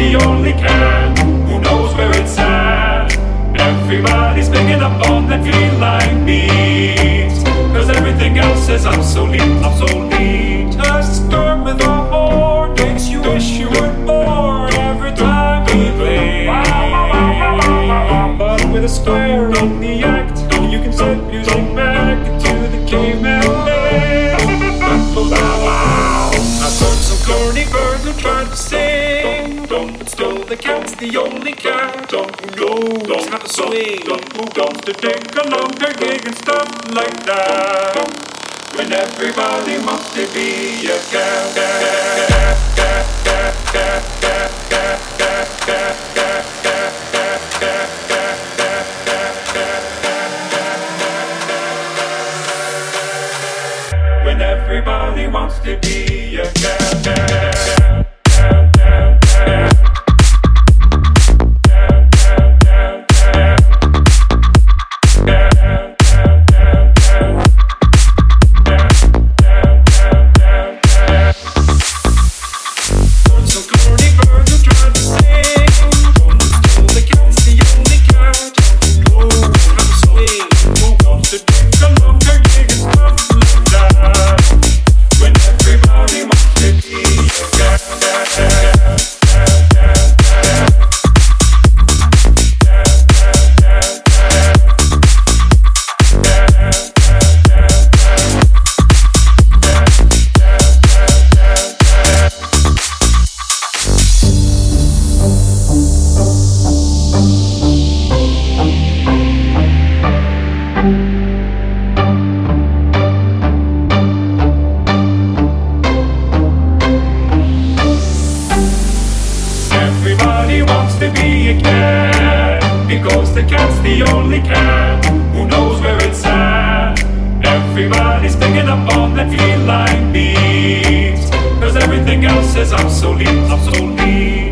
the only cat who knows where it's at. Everybody's picking up on that feline beat. Cause everything else is obsolete, obsolete. A storm with a horn makes you wish you were born every time we play. But with a square on the act, the cat's the only cat don't who knows how to swing. Who wants to take a longer gig and stuff like that. When everybody wants to be a cat. When only cat who knows where it's at. Everybody's picking up on that feline beat because everything else is obsolete, obsolete.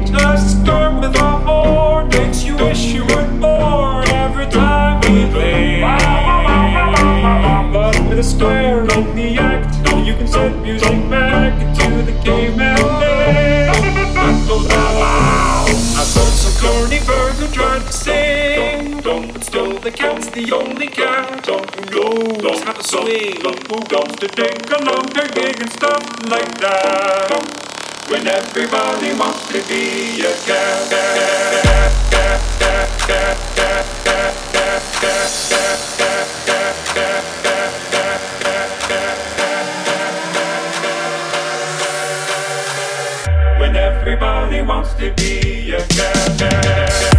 The only cat who knows how to swing. Who wants to take a longer gig and stuff like that. When everybody wants to be a cat. When everybody wants to be a cat.